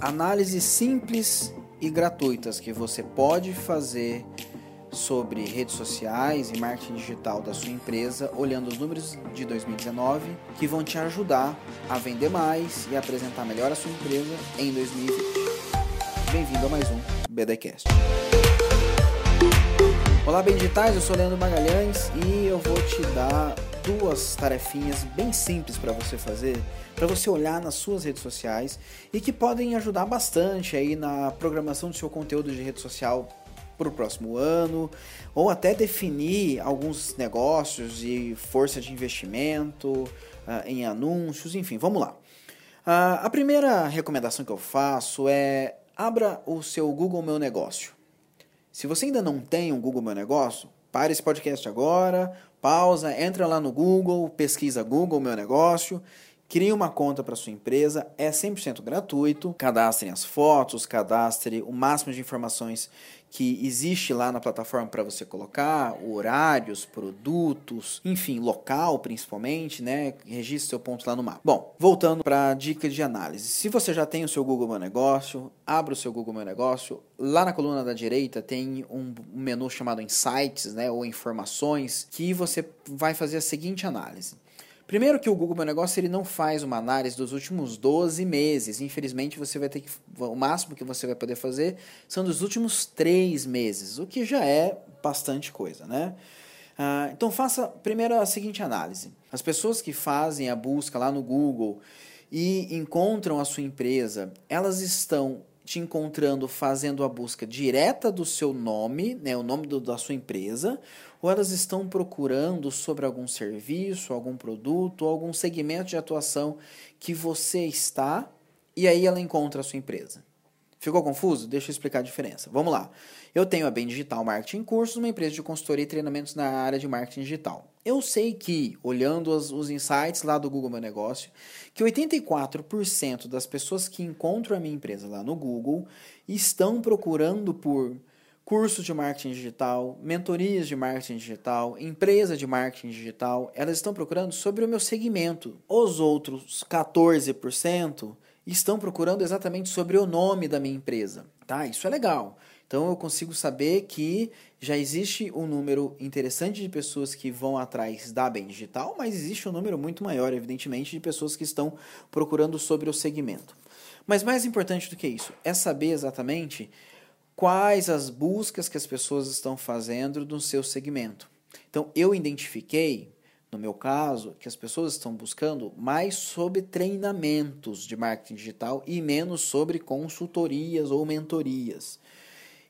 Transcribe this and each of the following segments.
Análises simples e gratuitas que você pode fazer sobre redes sociais e marketing digital da sua empresa, olhando os números de 2019 que vão te ajudar a vender mais e apresentar melhor a sua empresa em 2020. Bem-vindo a mais um BDcast. Olá, bem digitais, eu sou Leandro Magalhães e eu vou te dar duas tarefinhas bem simples para você fazer, para você olhar nas suas redes sociais e que podem ajudar bastante aí na programação do seu conteúdo de rede social para o próximo ano, ou até definir alguns negócios e força de investimento uh, em anúncios, enfim, vamos lá. Uh, a primeira recomendação que eu faço é abra o seu Google Meu Negócio. Se você ainda não tem um Google Meu Negócio, pare esse podcast agora, pausa, entra lá no Google, pesquisa Google Meu Negócio, crie uma conta para sua empresa, é 100% gratuito, cadastre as fotos, cadastre o máximo de informações que existe lá na plataforma para você colocar, horários, produtos, enfim, local principalmente, né? Registre seu ponto lá no mapa. Bom, voltando para a dica de análise. Se você já tem o seu Google Meu Negócio, abra o seu Google Meu Negócio. Lá na coluna da direita tem um menu chamado Insights, né? Ou Informações, que você vai fazer a seguinte análise. Primeiro que o Google Meu Negócio ele não faz uma análise dos últimos 12 meses. Infelizmente, você vai ter que. O máximo que você vai poder fazer são dos últimos 3 meses, o que já é bastante coisa, né? Ah, então faça primeiro a seguinte análise. As pessoas que fazem a busca lá no Google e encontram a sua empresa, elas estão te encontrando fazendo a busca direta do seu nome, né, o nome do, da sua empresa, ou elas estão procurando sobre algum serviço, algum produto, algum segmento de atuação que você está e aí ela encontra a sua empresa. Ficou confuso? Deixa eu explicar a diferença. Vamos lá. Eu tenho a Bem Digital Marketing Cursos, uma empresa de consultoria e treinamentos na área de marketing digital. Eu sei que, olhando os, os insights lá do Google Meu Negócio, que 84% das pessoas que encontram a minha empresa lá no Google estão procurando por cursos de marketing digital, mentorias de marketing digital, empresa de marketing digital, elas estão procurando sobre o meu segmento. Os outros 14% estão procurando exatamente sobre o nome da minha empresa. Tá? Isso é legal. Então eu consigo saber que já existe um número interessante de pessoas que vão atrás da Bem Digital, mas existe um número muito maior, evidentemente, de pessoas que estão procurando sobre o segmento. Mas mais importante do que isso é saber exatamente quais as buscas que as pessoas estão fazendo no seu segmento. Então eu identifiquei no meu caso, que as pessoas estão buscando mais sobre treinamentos de marketing digital e menos sobre consultorias ou mentorias.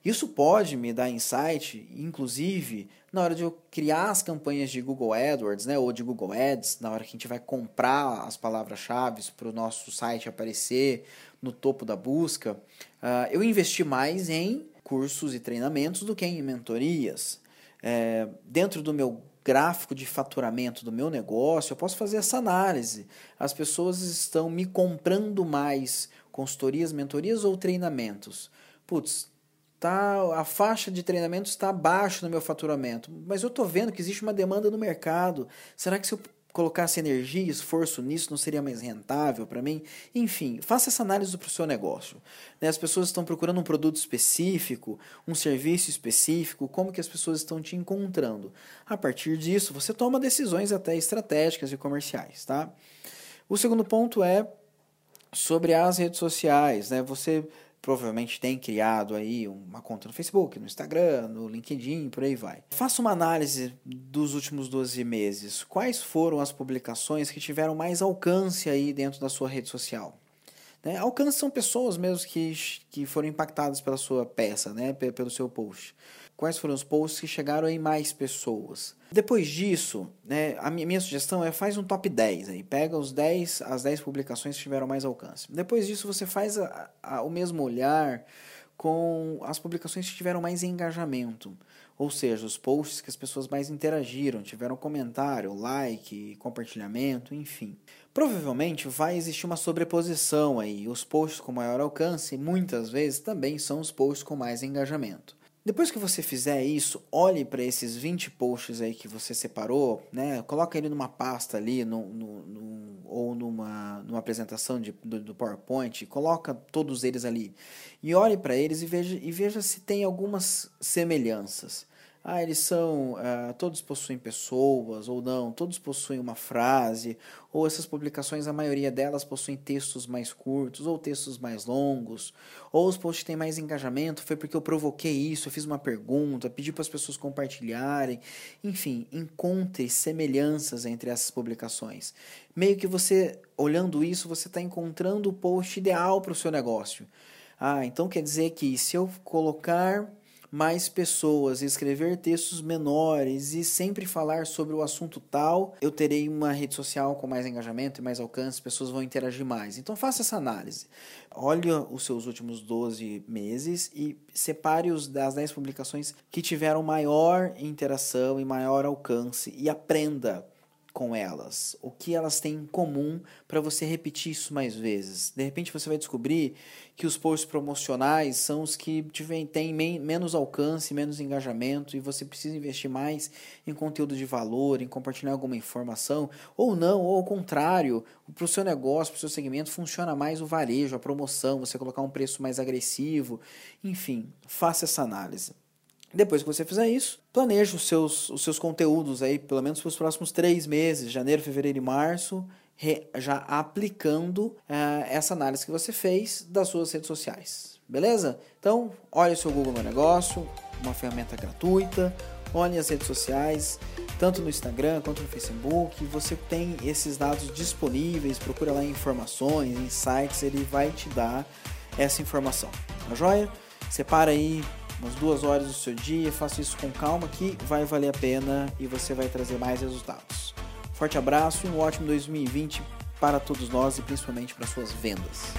Isso pode me dar insight, inclusive, na hora de eu criar as campanhas de Google AdWords, né, ou de Google Ads, na hora que a gente vai comprar as palavras-chave para o nosso site aparecer no topo da busca, uh, eu investi mais em cursos e treinamentos do que em mentorias. É, dentro do meu gráfico de faturamento do meu negócio, eu posso fazer essa análise. As pessoas estão me comprando mais consultorias, mentorias ou treinamentos. Putz, tá, a faixa de treinamentos está abaixo no meu faturamento, mas eu estou vendo que existe uma demanda no mercado. Será que se eu colocasse energia e esforço nisso não seria mais rentável para mim? Enfim, faça essa análise para o seu negócio. Né? As pessoas estão procurando um produto específico, um serviço específico, como que as pessoas estão te encontrando? A partir disso, você toma decisões até estratégicas e comerciais, tá? O segundo ponto é sobre as redes sociais, né? Você provavelmente tem criado aí uma conta no Facebook, no Instagram, no LinkedIn, por aí vai. Faça uma análise dos últimos 12 meses. Quais foram as publicações que tiveram mais alcance aí dentro da sua rede social? Né? Alcance são pessoas mesmo que, que foram impactadas pela sua peça, né? pelo seu post quais foram os posts que chegaram em mais pessoas. Depois disso, né, a minha, sugestão é faz um top 10 aí, pega os 10, as 10 publicações que tiveram mais alcance. Depois disso, você faz a, a, o mesmo olhar com as publicações que tiveram mais engajamento, ou seja, os posts que as pessoas mais interagiram, tiveram comentário, like, compartilhamento, enfim. Provavelmente vai existir uma sobreposição aí. Os posts com maior alcance muitas vezes também são os posts com mais engajamento. Depois que você fizer isso, olhe para esses 20 posts aí que você separou, né? Coloca ele numa pasta ali, no, no, no ou numa, numa apresentação de, do, do, PowerPoint, coloca todos eles ali e olhe para eles e veja, e veja se tem algumas semelhanças. Ah, eles são. Uh, todos possuem pessoas ou não, todos possuem uma frase, ou essas publicações, a maioria delas possuem textos mais curtos ou textos mais longos, ou os posts têm mais engajamento, foi porque eu provoquei isso, eu fiz uma pergunta, pedi para as pessoas compartilharem. Enfim, encontre semelhanças entre essas publicações. Meio que você, olhando isso, você está encontrando o post ideal para o seu negócio. Ah, então quer dizer que se eu colocar mais pessoas, escrever textos menores e sempre falar sobre o assunto tal, eu terei uma rede social com mais engajamento e mais alcance, pessoas vão interagir mais. Então faça essa análise. Olhe os seus últimos 12 meses e separe os das 10 publicações que tiveram maior interação e maior alcance e aprenda com elas, o que elas têm em comum para você repetir isso mais vezes. De repente você vai descobrir que os posts promocionais são os que têm menos alcance, menos engajamento e você precisa investir mais em conteúdo de valor, em compartilhar alguma informação, ou não, ou ao contrário, para o seu negócio, para o seu segmento, funciona mais o varejo, a promoção, você colocar um preço mais agressivo, enfim, faça essa análise. Depois que você fizer isso, planeje os seus, os seus conteúdos aí, pelo menos para os próximos três meses, janeiro, fevereiro e março, re, já aplicando uh, essa análise que você fez das suas redes sociais. Beleza? Então, olhe o seu Google Meu Negócio, uma ferramenta gratuita, olhe as redes sociais, tanto no Instagram quanto no Facebook. Você tem esses dados disponíveis, procura lá informações, sites, ele vai te dar essa informação. Tá joia? Separa aí umas duas horas do seu dia, faça isso com calma que vai valer a pena e você vai trazer mais resultados. Forte abraço e um ótimo 2020 para todos nós e principalmente para suas vendas.